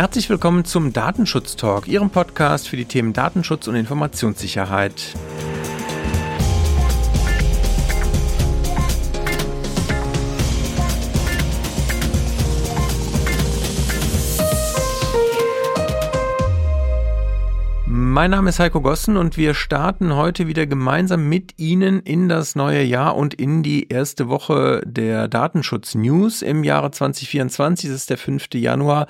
Herzlich willkommen zum Datenschutz Talk, Ihrem Podcast für die Themen Datenschutz und Informationssicherheit. Mein Name ist Heiko Gossen und wir starten heute wieder gemeinsam mit Ihnen in das neue Jahr und in die erste Woche der Datenschutz News im Jahre 2024. Das ist der 5. Januar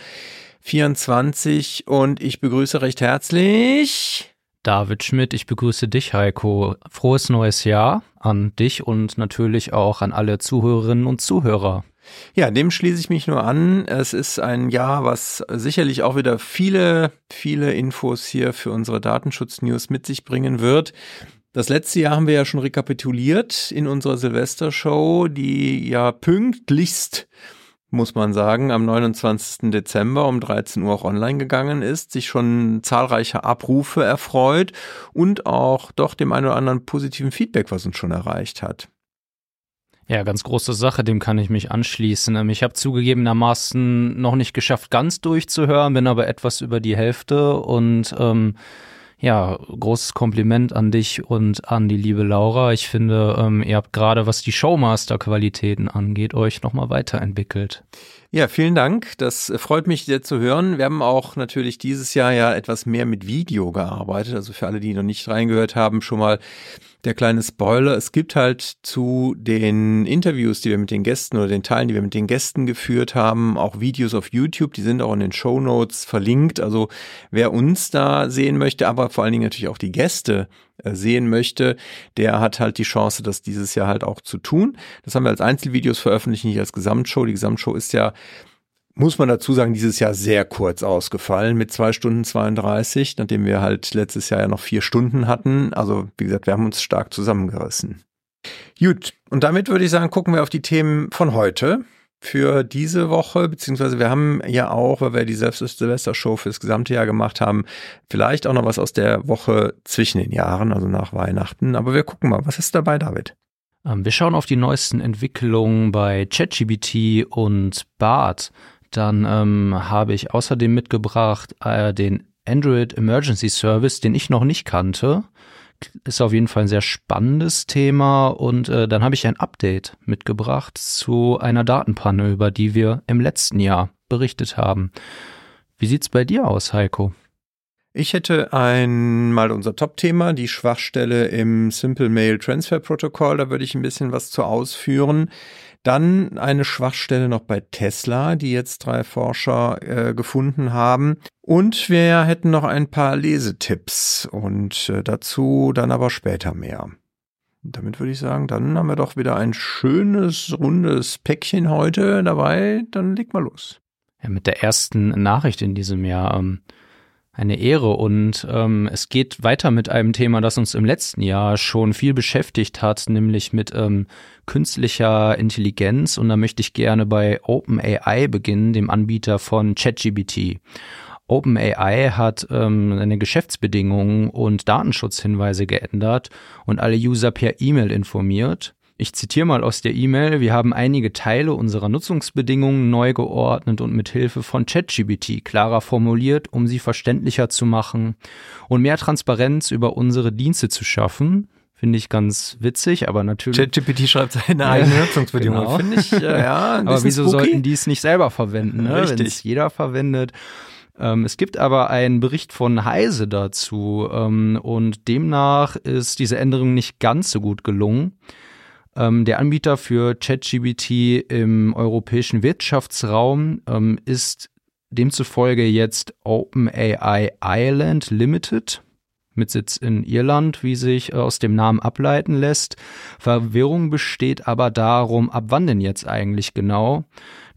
2024 und ich begrüße recht herzlich David Schmidt, ich begrüße dich, Heiko. Frohes neues Jahr an dich und natürlich auch an alle Zuhörerinnen und Zuhörer. Ja, dem schließe ich mich nur an. Es ist ein Jahr, was sicherlich auch wieder viele, viele Infos hier für unsere Datenschutz-News mit sich bringen wird. Das letzte Jahr haben wir ja schon rekapituliert in unserer Silvestershow, die ja pünktlichst muss man sagen, am 29. Dezember um 13 Uhr auch online gegangen ist, sich schon zahlreiche Abrufe erfreut und auch doch dem einen oder anderen positiven Feedback, was uns schon erreicht hat. Ja, ganz große Sache, dem kann ich mich anschließen. Ähm, ich habe zugegebenermaßen noch nicht geschafft, ganz durchzuhören, bin aber etwas über die Hälfte und ähm, ja, großes Kompliment an dich und an die liebe Laura. Ich finde, ähm, ihr habt gerade, was die Showmaster-Qualitäten angeht, euch nochmal weiterentwickelt. Ja, vielen Dank. Das freut mich sehr zu hören. Wir haben auch natürlich dieses Jahr ja etwas mehr mit Video gearbeitet. Also für alle, die noch nicht reingehört haben, schon mal der kleine Spoiler. Es gibt halt zu den Interviews, die wir mit den Gästen oder den Teilen, die wir mit den Gästen geführt haben, auch Videos auf YouTube. Die sind auch in den Show Notes verlinkt. Also wer uns da sehen möchte, aber vor allen Dingen natürlich auch die Gäste äh, sehen möchte, der hat halt die Chance, das dieses Jahr halt auch zu tun. Das haben wir als Einzelvideos veröffentlicht, nicht als Gesamtshow. Die Gesamtshow ist ja muss man dazu sagen, dieses Jahr sehr kurz ausgefallen mit zwei Stunden 32, nachdem wir halt letztes Jahr ja noch vier Stunden hatten. Also wie gesagt, wir haben uns stark zusammengerissen. Gut, und damit würde ich sagen, gucken wir auf die Themen von heute für diese Woche, beziehungsweise wir haben ja auch, weil wir die Silvester-Show fürs gesamte Jahr gemacht haben, vielleicht auch noch was aus der Woche zwischen den Jahren, also nach Weihnachten. Aber wir gucken mal, was ist dabei, David? Ähm, wir schauen auf die neuesten Entwicklungen bei ChatGBT und BART. Dann ähm, habe ich außerdem mitgebracht äh, den Android Emergency Service, den ich noch nicht kannte. Ist auf jeden Fall ein sehr spannendes Thema. Und äh, dann habe ich ein Update mitgebracht zu einer Datenpanne, über die wir im letzten Jahr berichtet haben. Wie sieht's bei dir aus, Heiko? Ich hätte einmal unser Top-Thema, die Schwachstelle im Simple Mail Transfer Protocol. Da würde ich ein bisschen was zu ausführen. Dann eine Schwachstelle noch bei Tesla, die jetzt drei Forscher äh, gefunden haben. Und wir hätten noch ein paar Lesetipps und äh, dazu dann aber später mehr. Damit würde ich sagen, dann haben wir doch wieder ein schönes, rundes Päckchen heute dabei. Dann leg mal los. Ja, mit der ersten Nachricht in diesem Jahr. Ähm eine Ehre und ähm, es geht weiter mit einem Thema, das uns im letzten Jahr schon viel beschäftigt hat, nämlich mit ähm, künstlicher Intelligenz und da möchte ich gerne bei OpenAI beginnen, dem Anbieter von ChatGBT. OpenAI hat ähm, seine Geschäftsbedingungen und Datenschutzhinweise geändert und alle User per E-Mail informiert. Ich zitiere mal aus der E-Mail, wir haben einige Teile unserer Nutzungsbedingungen neu geordnet und mit Hilfe von ChatGBT klarer formuliert, um sie verständlicher zu machen und mehr Transparenz über unsere Dienste zu schaffen. Finde ich ganz witzig, aber natürlich. ChatGPT schreibt seine eigenen Nutzungsbedingungen. Genau. Finde ich, äh, ja. aber wieso spooky? sollten die es nicht selber verwenden, ne? wenn es jeder verwendet? Ähm, es gibt aber einen Bericht von Heise dazu ähm, und demnach ist diese Änderung nicht ganz so gut gelungen. Ähm, der Anbieter für ChatGBT im europäischen Wirtschaftsraum ähm, ist demzufolge jetzt OpenAI Ireland Limited mit Sitz in Irland, wie sich aus dem Namen ableiten lässt. Verwirrung besteht aber darum, ab wann denn jetzt eigentlich genau?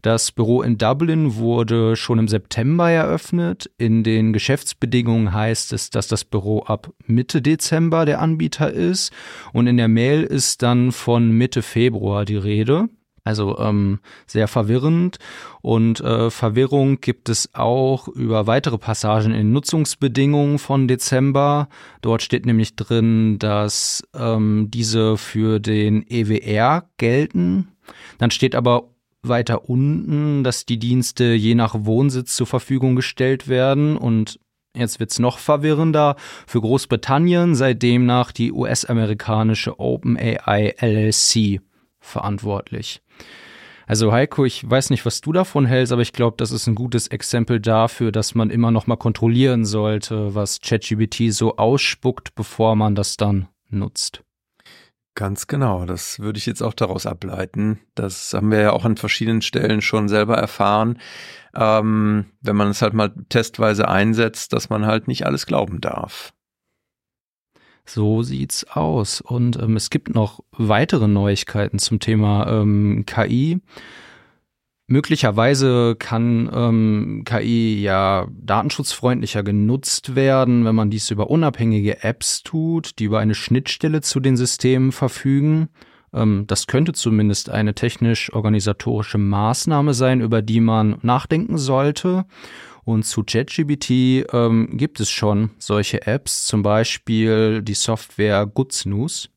Das Büro in Dublin wurde schon im September eröffnet. In den Geschäftsbedingungen heißt es, dass das Büro ab Mitte Dezember der Anbieter ist. Und in der Mail ist dann von Mitte Februar die Rede. Also ähm, sehr verwirrend. Und äh, Verwirrung gibt es auch über weitere Passagen in Nutzungsbedingungen von Dezember. Dort steht nämlich drin, dass ähm, diese für den EWR gelten. Dann steht aber weiter unten, dass die Dienste je nach Wohnsitz zur Verfügung gestellt werden und Jetzt wird's noch verwirrender. Für Großbritannien sei demnach die US-amerikanische OpenAI LLC verantwortlich. Also Heiko, ich weiß nicht, was du davon hältst, aber ich glaube, das ist ein gutes Exempel dafür, dass man immer noch mal kontrollieren sollte, was ChatGPT so ausspuckt, bevor man das dann nutzt. Ganz genau, das würde ich jetzt auch daraus ableiten. Das haben wir ja auch an verschiedenen Stellen schon selber erfahren. Ähm, wenn man es halt mal testweise einsetzt, dass man halt nicht alles glauben darf. So sieht's aus. Und ähm, es gibt noch weitere Neuigkeiten zum Thema ähm, KI. Möglicherweise kann ähm, KI ja datenschutzfreundlicher genutzt werden, wenn man dies über unabhängige Apps tut, die über eine Schnittstelle zu den Systemen verfügen. Ähm, das könnte zumindest eine technisch-organisatorische Maßnahme sein, über die man nachdenken sollte. Und zu ChatGBT ähm, gibt es schon solche Apps, zum Beispiel die Software GoodSnooze.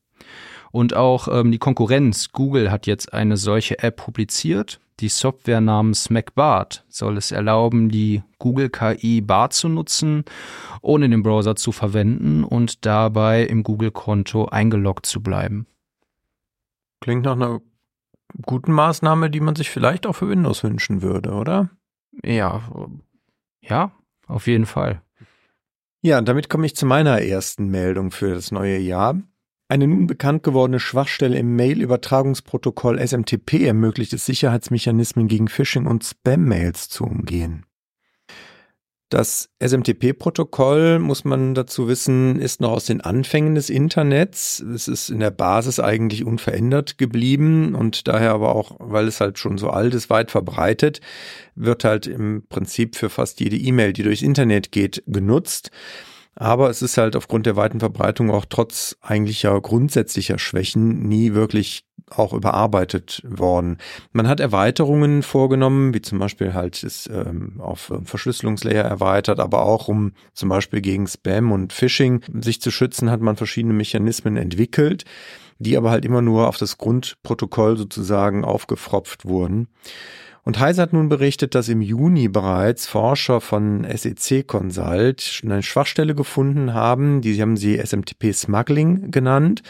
Und auch ähm, die Konkurrenz Google hat jetzt eine solche App publiziert. Die Software namens MacBart soll es erlauben, die Google KI Bart zu nutzen, ohne den Browser zu verwenden und dabei im Google-Konto eingeloggt zu bleiben. Klingt nach einer guten Maßnahme, die man sich vielleicht auch für Windows wünschen würde, oder? Ja, ja, auf jeden Fall. Ja, damit komme ich zu meiner ersten Meldung für das neue Jahr. Eine nun bekannt gewordene Schwachstelle im Mail-Übertragungsprotokoll SMTP ermöglicht es Sicherheitsmechanismen gegen Phishing und Spam-Mails zu umgehen. Das SMTP-Protokoll, muss man dazu wissen, ist noch aus den Anfängen des Internets. Es ist in der Basis eigentlich unverändert geblieben und daher aber auch, weil es halt schon so alt ist, weit verbreitet, wird halt im Prinzip für fast jede E-Mail, die durchs Internet geht, genutzt. Aber es ist halt aufgrund der weiten Verbreitung auch trotz eigentlicher grundsätzlicher Schwächen nie wirklich auch überarbeitet worden. Man hat Erweiterungen vorgenommen, wie zum Beispiel halt ist ähm, auf Verschlüsselungslayer erweitert, aber auch um zum Beispiel gegen Spam und Phishing sich zu schützen, hat man verschiedene Mechanismen entwickelt, die aber halt immer nur auf das Grundprotokoll sozusagen aufgefropft wurden. Und Heise hat nun berichtet, dass im Juni bereits Forscher von SEC Consult eine Schwachstelle gefunden haben, die haben sie SMTP Smuggling genannt.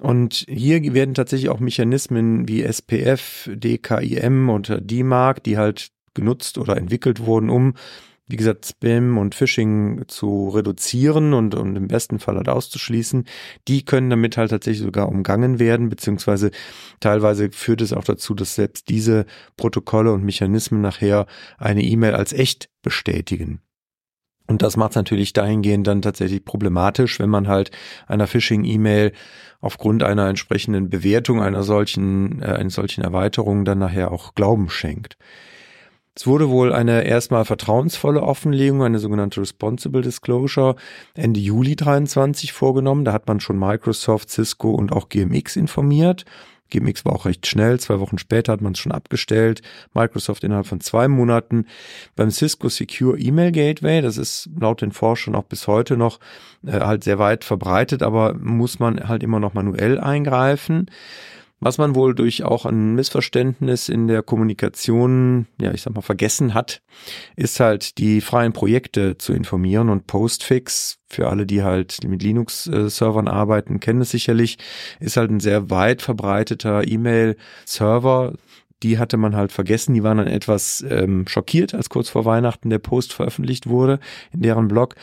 Und hier werden tatsächlich auch Mechanismen wie SPF, DKIM und DMARC, die halt genutzt oder entwickelt wurden, um wie gesagt, Spam und Phishing zu reduzieren und, und im besten Fall halt auszuschließen, die können damit halt tatsächlich sogar umgangen werden, beziehungsweise teilweise führt es auch dazu, dass selbst diese Protokolle und Mechanismen nachher eine E-Mail als echt bestätigen. Und das macht es natürlich dahingehend dann tatsächlich problematisch, wenn man halt einer Phishing-E-Mail aufgrund einer entsprechenden Bewertung einer solchen, äh, einer solchen Erweiterung dann nachher auch Glauben schenkt. Es wurde wohl eine erstmal vertrauensvolle Offenlegung, eine sogenannte Responsible Disclosure, Ende Juli 23 vorgenommen. Da hat man schon Microsoft, Cisco und auch GMX informiert. GMX war auch recht schnell. Zwei Wochen später hat man es schon abgestellt. Microsoft innerhalb von zwei Monaten. Beim Cisco Secure Email Gateway, das ist laut den Forschern auch bis heute noch äh, halt sehr weit verbreitet, aber muss man halt immer noch manuell eingreifen. Was man wohl durch auch ein Missverständnis in der Kommunikation, ja, ich sag mal, vergessen hat, ist halt die freien Projekte zu informieren und Postfix, für alle, die halt mit Linux-Servern arbeiten, kennen es sicherlich, ist halt ein sehr weit verbreiteter E-Mail-Server, die hatte man halt vergessen. Die waren dann etwas ähm, schockiert, als kurz vor Weihnachten der Post veröffentlicht wurde in deren Blog.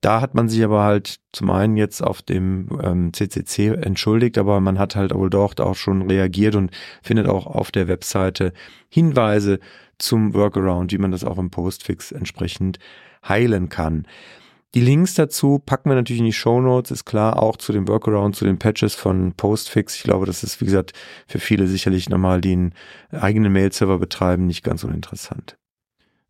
Da hat man sich aber halt zum einen jetzt auf dem ähm, CCC entschuldigt, aber man hat halt wohl dort auch schon reagiert und findet auch auf der Webseite Hinweise zum Workaround, wie man das auch im Postfix entsprechend heilen kann. Die Links dazu packen wir natürlich in die Show Notes, ist klar, auch zu dem Workaround, zu den Patches von Postfix. Ich glaube, das ist, wie gesagt, für viele sicherlich nochmal, die einen eigenen Mail-Server betreiben, nicht ganz uninteressant.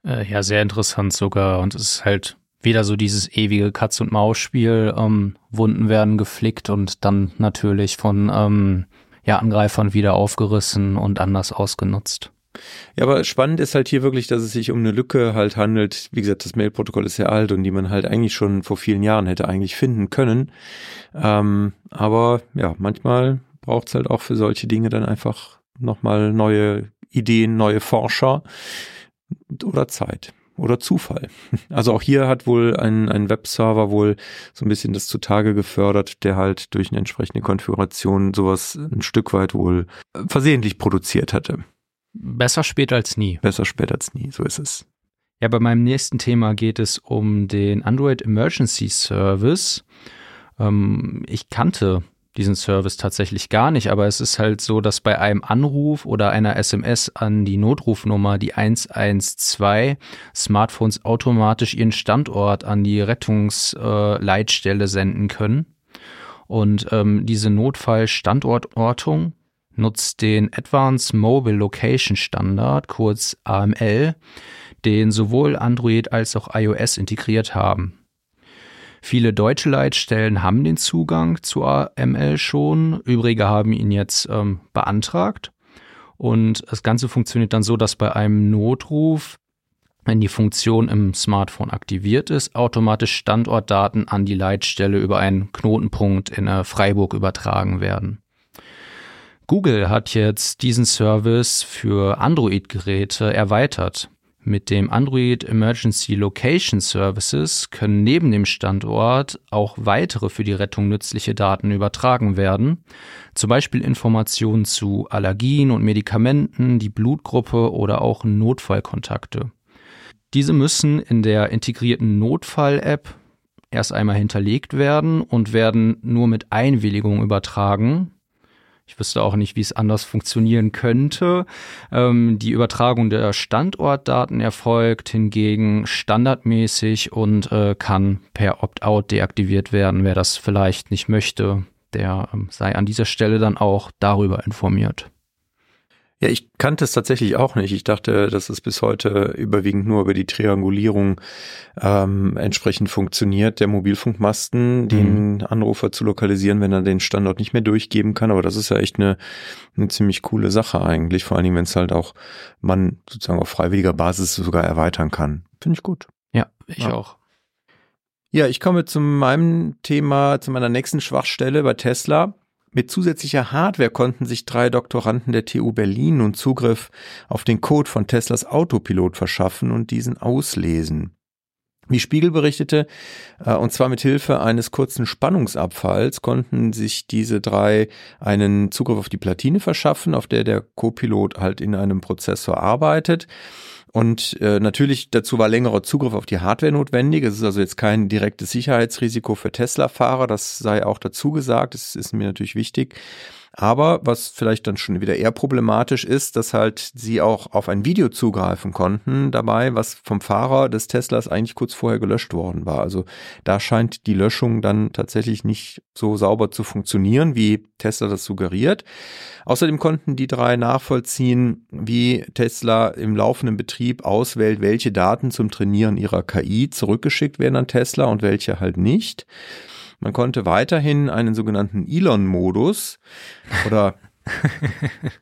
Äh, ja, sehr interessant sogar. Und es ist halt wieder so dieses ewige Katz- und Maus-Spiel. Ähm, Wunden werden geflickt und dann natürlich von ähm, ja, Angreifern wieder aufgerissen und anders ausgenutzt. Ja, aber spannend ist halt hier wirklich, dass es sich um eine Lücke halt handelt. Wie gesagt, das Mail-Protokoll ist sehr alt und die man halt eigentlich schon vor vielen Jahren hätte eigentlich finden können. Ähm, aber ja, manchmal braucht es halt auch für solche Dinge dann einfach nochmal neue Ideen, neue Forscher oder Zeit oder Zufall. Also auch hier hat wohl ein, ein Webserver wohl so ein bisschen das zutage gefördert, der halt durch eine entsprechende Konfiguration sowas ein Stück weit wohl versehentlich produziert hatte. Besser spät als nie. Besser spät als nie, so ist es. Ja, bei meinem nächsten Thema geht es um den Android Emergency Service. Ähm, ich kannte diesen Service tatsächlich gar nicht, aber es ist halt so, dass bei einem Anruf oder einer SMS an die Notrufnummer, die 112, Smartphones automatisch ihren Standort an die Rettungsleitstelle äh, senden können. Und ähm, diese Notfallstandortortung nutzt den Advanced Mobile Location Standard, kurz AML, den sowohl Android als auch iOS integriert haben. Viele deutsche Leitstellen haben den Zugang zu AML schon, übrige haben ihn jetzt ähm, beantragt. Und das Ganze funktioniert dann so, dass bei einem Notruf, wenn die Funktion im Smartphone aktiviert ist, automatisch Standortdaten an die Leitstelle über einen Knotenpunkt in Freiburg übertragen werden. Google hat jetzt diesen Service für Android-Geräte erweitert. Mit dem Android Emergency Location Services können neben dem Standort auch weitere für die Rettung nützliche Daten übertragen werden, zum Beispiel Informationen zu Allergien und Medikamenten, die Blutgruppe oder auch Notfallkontakte. Diese müssen in der integrierten Notfall-App erst einmal hinterlegt werden und werden nur mit Einwilligung übertragen, ich wüsste auch nicht, wie es anders funktionieren könnte. Ähm, die Übertragung der Standortdaten erfolgt hingegen standardmäßig und äh, kann per Opt-out deaktiviert werden. Wer das vielleicht nicht möchte, der ähm, sei an dieser Stelle dann auch darüber informiert. Ja, ich kannte es tatsächlich auch nicht. Ich dachte, dass es bis heute überwiegend nur über die Triangulierung ähm, entsprechend funktioniert, der Mobilfunkmasten, den mhm. Anrufer zu lokalisieren, wenn er den Standort nicht mehr durchgeben kann. Aber das ist ja echt eine, eine ziemlich coole Sache eigentlich, vor allen Dingen, wenn es halt auch man sozusagen auf freiwilliger Basis sogar erweitern kann. Finde ich gut. Ja, ich ja. auch. Ja, ich komme zu meinem Thema, zu meiner nächsten Schwachstelle bei Tesla. Mit zusätzlicher Hardware konnten sich drei Doktoranden der TU Berlin nun Zugriff auf den Code von Teslas Autopilot verschaffen und diesen auslesen. Wie Spiegel berichtete, äh, und zwar mit Hilfe eines kurzen Spannungsabfalls konnten sich diese drei einen Zugriff auf die Platine verschaffen, auf der der Copilot halt in einem Prozessor arbeitet. Und äh, natürlich dazu war längerer Zugriff auf die Hardware notwendig. Es ist also jetzt kein direktes Sicherheitsrisiko für Tesla-Fahrer, das sei auch dazu gesagt. Das ist mir natürlich wichtig. Aber was vielleicht dann schon wieder eher problematisch ist, dass halt sie auch auf ein Video zugreifen konnten dabei, was vom Fahrer des Teslas eigentlich kurz vorher gelöscht worden war. Also da scheint die Löschung dann tatsächlich nicht so sauber zu funktionieren, wie Tesla das suggeriert. Außerdem konnten die drei nachvollziehen, wie Tesla im laufenden Betrieb auswählt, welche Daten zum Trainieren ihrer KI zurückgeschickt werden an Tesla und welche halt nicht. Man konnte weiterhin einen sogenannten Elon-Modus oder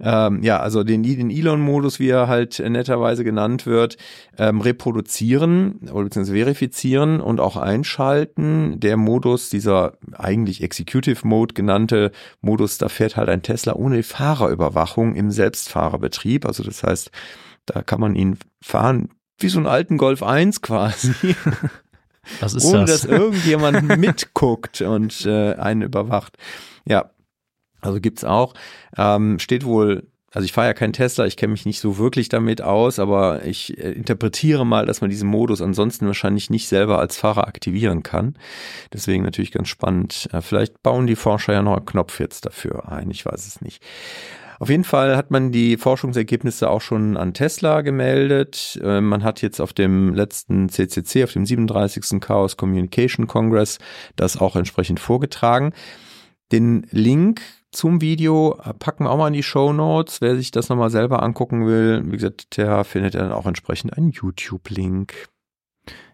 ähm, ja, also den, den Elon-Modus, wie er halt netterweise genannt wird, ähm, reproduzieren oder beziehungsweise verifizieren und auch einschalten. Der Modus, dieser eigentlich Executive Mode genannte Modus, da fährt halt ein Tesla ohne Fahrerüberwachung im Selbstfahrerbetrieb. Also das heißt, da kann man ihn fahren wie so einen alten Golf 1 quasi. Was ist ohne das? dass irgendjemand mitguckt und äh, einen überwacht. Ja, also gibt's auch. Ähm, steht wohl also ich fahre ja keinen Tesla, ich kenne mich nicht so wirklich damit aus, aber ich äh, interpretiere mal, dass man diesen Modus ansonsten wahrscheinlich nicht selber als Fahrer aktivieren kann. Deswegen natürlich ganz spannend. Äh, vielleicht bauen die Forscher ja noch einen Knopf jetzt dafür ein, ich weiß es nicht. Auf jeden Fall hat man die Forschungsergebnisse auch schon an Tesla gemeldet. Äh, man hat jetzt auf dem letzten CCC, auf dem 37. Chaos Communication Congress, das auch entsprechend vorgetragen. Den Link zum Video packen wir auch mal in die Show Notes. Wer sich das nochmal selber angucken will, wie gesagt, der findet dann auch entsprechend einen YouTube-Link.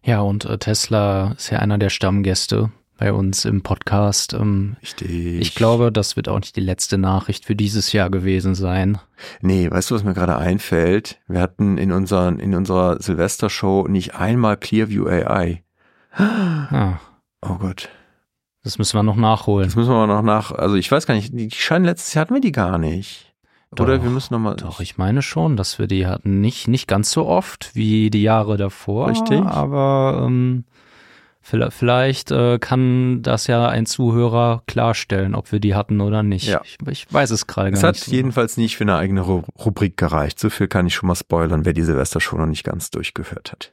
Ja, und äh, Tesla ist ja einer der Stammgäste bei uns im Podcast. Ähm, Richtig. Ich glaube, das wird auch nicht die letzte Nachricht für dieses Jahr gewesen sein. Nee, weißt du, was mir gerade einfällt? Wir hatten in, unseren, in unserer Silvestershow nicht einmal Clearview AI. Ah. Oh Gott. Das müssen wir noch nachholen. Das müssen wir noch nach, also ich weiß gar nicht, die scheinen letztes Jahr hatten wir die gar nicht. Oder wir müssen nochmal. Doch, ich meine schon, dass wir die hatten. Nicht, nicht ganz so oft wie die Jahre davor. Richtig. Aber ähm, vielleicht äh, kann das ja ein Zuhörer klarstellen, ob wir die hatten oder nicht. Ja. Ich, ich weiß es gerade gar nicht. Es hat jedenfalls nicht für eine eigene Rubrik gereicht. So viel kann ich schon mal spoilern, wer die Silvester schon noch nicht ganz durchgehört hat.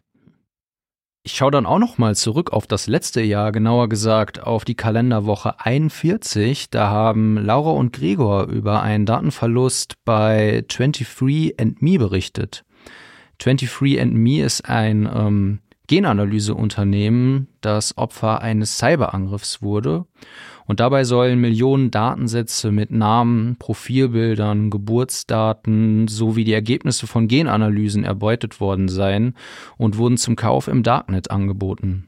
Ich schaue dann auch noch mal zurück auf das letzte Jahr, genauer gesagt auf die Kalenderwoche 41. Da haben Laura und Gregor über einen Datenverlust bei 23andMe berichtet. 23andMe ist ein ähm, Genanalyseunternehmen, das Opfer eines Cyberangriffs wurde und dabei sollen Millionen Datensätze mit Namen, Profilbildern, Geburtsdaten sowie die Ergebnisse von Genanalysen erbeutet worden sein und wurden zum Kauf im Darknet angeboten.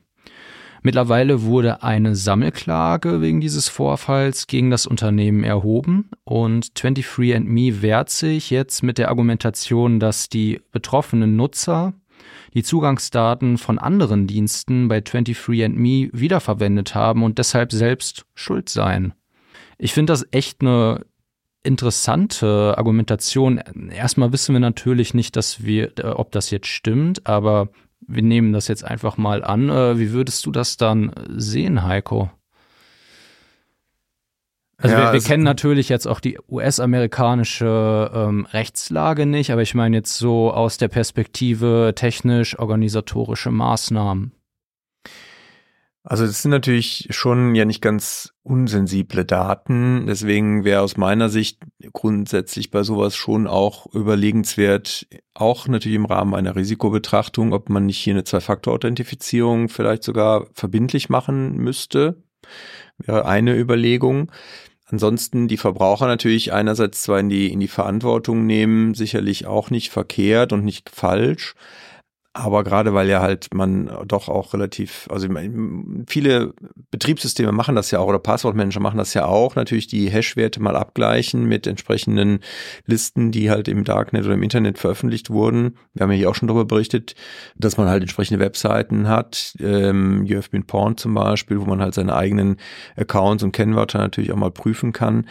Mittlerweile wurde eine Sammelklage wegen dieses Vorfalls gegen das Unternehmen erhoben und 23andMe wehrt sich jetzt mit der Argumentation, dass die betroffenen Nutzer die Zugangsdaten von anderen Diensten bei 23andMe wiederverwendet haben und deshalb selbst schuld seien. Ich finde das echt eine interessante Argumentation. Erstmal wissen wir natürlich nicht, dass wir, äh, ob das jetzt stimmt, aber wir nehmen das jetzt einfach mal an. Äh, wie würdest du das dann sehen, Heiko? Also ja, wir, wir also, kennen natürlich jetzt auch die US-amerikanische ähm, Rechtslage nicht, aber ich meine jetzt so aus der Perspektive technisch-organisatorische Maßnahmen. Also das sind natürlich schon ja nicht ganz unsensible Daten. Deswegen wäre aus meiner Sicht grundsätzlich bei sowas schon auch überlegenswert, auch natürlich im Rahmen einer Risikobetrachtung, ob man nicht hier eine Zwei-Faktor-Authentifizierung vielleicht sogar verbindlich machen müsste. Wäre eine Überlegung. Ansonsten die Verbraucher natürlich einerseits zwar in die, in die Verantwortung nehmen, sicherlich auch nicht verkehrt und nicht falsch. Aber gerade weil ja halt man doch auch relativ, also viele Betriebssysteme machen das ja auch oder Passwortmanager machen das ja auch, natürlich die Hash-Werte mal abgleichen mit entsprechenden Listen, die halt im Darknet oder im Internet veröffentlicht wurden. Wir haben ja hier auch schon darüber berichtet, dass man halt entsprechende Webseiten hat, ähm, You Porn zum Beispiel, wo man halt seine eigenen Accounts und Kennwörter natürlich auch mal prüfen kann.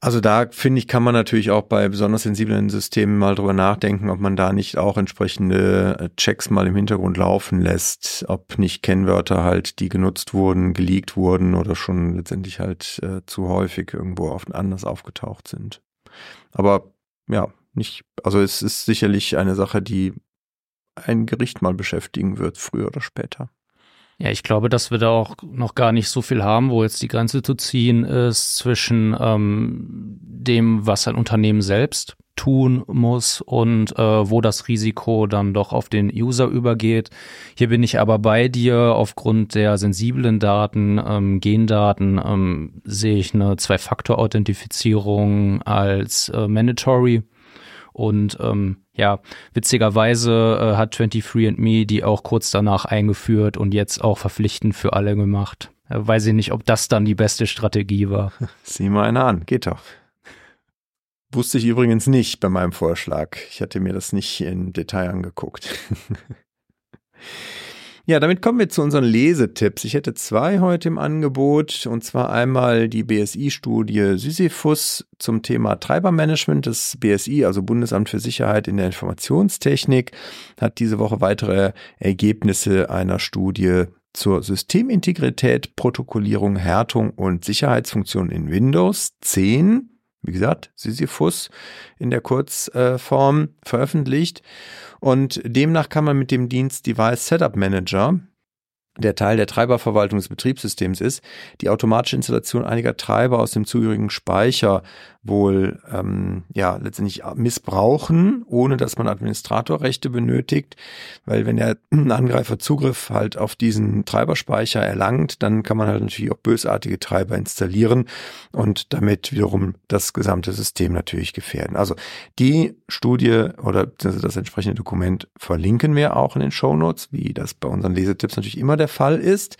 Also da finde ich, kann man natürlich auch bei besonders sensiblen Systemen mal drüber nachdenken, ob man da nicht auch entsprechende äh, Checks mal im Hintergrund laufen lässt, ob nicht Kennwörter halt, die genutzt wurden, geleakt wurden oder schon letztendlich halt äh, zu häufig irgendwo auf, anders aufgetaucht sind. Aber ja, nicht, also es ist sicherlich eine Sache, die ein Gericht mal beschäftigen wird, früher oder später. Ja, ich glaube, dass wir da auch noch gar nicht so viel haben, wo jetzt die Grenze zu ziehen ist zwischen ähm, dem, was ein Unternehmen selbst tun muss und äh, wo das Risiko dann doch auf den User übergeht. Hier bin ich aber bei dir. Aufgrund der sensiblen Daten, ähm, Gendaten, ähm, sehe ich eine Zwei-Faktor-Authentifizierung als äh, mandatory. Und ähm, ja, witzigerweise äh, hat 23andMe die auch kurz danach eingeführt und jetzt auch verpflichtend für alle gemacht. Äh, weiß ich nicht, ob das dann die beste Strategie war. Sieh mal einer an, geht doch. Wusste ich übrigens nicht bei meinem Vorschlag. Ich hatte mir das nicht im Detail angeguckt. Ja, damit kommen wir zu unseren Lesetipps. Ich hätte zwei heute im Angebot und zwar einmal die BSI-Studie Sisyphus zum Thema Treibermanagement. Das BSI, also Bundesamt für Sicherheit in der Informationstechnik, hat diese Woche weitere Ergebnisse einer Studie zur Systemintegrität, Protokollierung, Härtung und Sicherheitsfunktion in Windows 10 wie gesagt, Sisyphus in der Kurzform veröffentlicht. Und demnach kann man mit dem Dienst Device Setup Manager der Teil der Treiberverwaltung des Betriebssystems ist, die automatische Installation einiger Treiber aus dem zugehörigen Speicher wohl ähm, ja letztendlich missbrauchen, ohne dass man Administratorrechte benötigt, weil wenn der Angreifer Zugriff halt auf diesen Treiberspeicher erlangt, dann kann man halt natürlich auch bösartige Treiber installieren und damit wiederum das gesamte System natürlich gefährden. Also die Studie oder das entsprechende Dokument verlinken wir auch in den Show Notes, wie das bei unseren Lesetipps natürlich immer der Fall ist.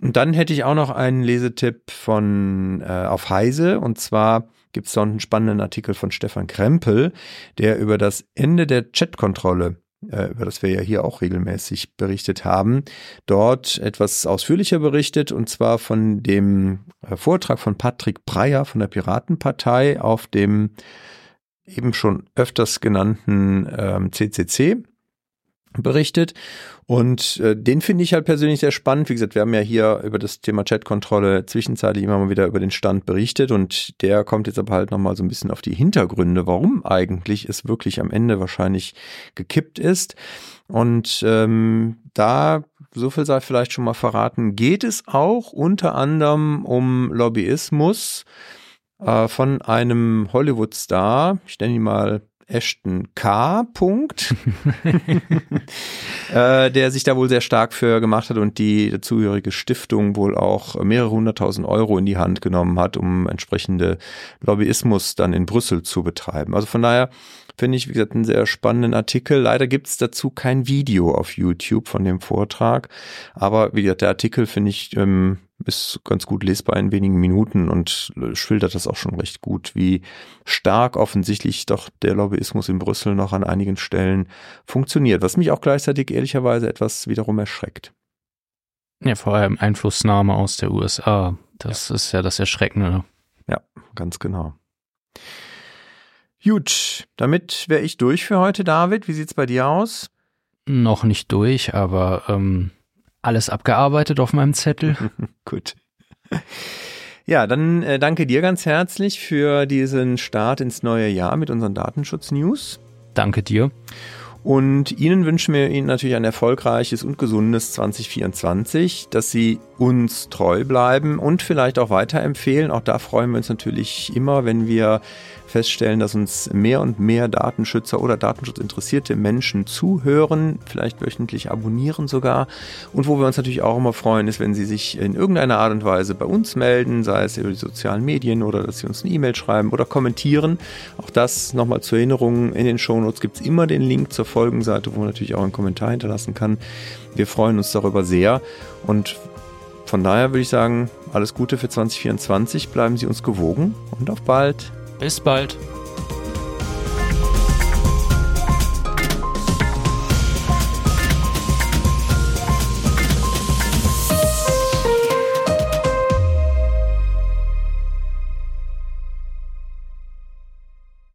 Und dann hätte ich auch noch einen Lesetipp von äh, auf Heise. Und zwar gibt es da einen spannenden Artikel von Stefan Krempel, der über das Ende der Chatkontrolle äh, über das wir ja hier auch regelmäßig berichtet haben, dort etwas ausführlicher berichtet. Und zwar von dem äh, Vortrag von Patrick Breyer von der Piratenpartei auf dem eben schon öfters genannten ähm, CCC berichtet. Und äh, den finde ich halt persönlich sehr spannend. Wie gesagt, wir haben ja hier über das Thema Chatkontrolle zwischenzeitlich immer mal wieder über den Stand berichtet und der kommt jetzt aber halt nochmal so ein bisschen auf die Hintergründe, warum eigentlich es wirklich am Ende wahrscheinlich gekippt ist. Und ähm, da, so viel sei vielleicht schon mal verraten, geht es auch unter anderem um Lobbyismus äh, von einem Hollywood-Star, ich nenne ihn mal Ashton K. Punkt, äh, der sich da wohl sehr stark für gemacht hat und die dazugehörige Stiftung wohl auch mehrere hunderttausend Euro in die Hand genommen hat, um entsprechende Lobbyismus dann in Brüssel zu betreiben. Also von daher finde ich, wie gesagt, einen sehr spannenden Artikel. Leider gibt es dazu kein Video auf YouTube von dem Vortrag, aber wie gesagt, der Artikel finde ich ähm, ist ganz gut lesbar in wenigen Minuten und schildert das auch schon recht gut, wie stark offensichtlich doch der Lobbyismus in Brüssel noch an einigen Stellen funktioniert, was mich auch gleichzeitig ehrlicherweise etwas wiederum erschreckt. Ja, vor allem Einflussnahme aus der USA. Das ja. ist ja das Erschreckende. Ja, ganz genau. Gut, damit wäre ich durch für heute, David. Wie sieht's bei dir aus? Noch nicht durch, aber ähm, alles abgearbeitet auf meinem Zettel. Gut. Ja, dann äh, danke dir ganz herzlich für diesen Start ins neue Jahr mit unseren Datenschutz-News. Danke dir. Und Ihnen wünschen wir Ihnen natürlich ein erfolgreiches und gesundes 2024, dass Sie uns treu bleiben und vielleicht auch weiterempfehlen. Auch da freuen wir uns natürlich immer, wenn wir feststellen, dass uns mehr und mehr Datenschützer oder datenschutzinteressierte Menschen zuhören, vielleicht wöchentlich abonnieren sogar. Und wo wir uns natürlich auch immer freuen, ist, wenn sie sich in irgendeiner Art und Weise bei uns melden, sei es über die sozialen Medien oder dass sie uns eine E-Mail schreiben oder kommentieren. Auch das nochmal zur Erinnerung. In den Shownotes gibt es immer den Link zur Folgenseite, wo man natürlich auch einen Kommentar hinterlassen kann. Wir freuen uns darüber sehr und von daher würde ich sagen, alles Gute für 2024, bleiben Sie uns gewogen und auf bald. Bis bald.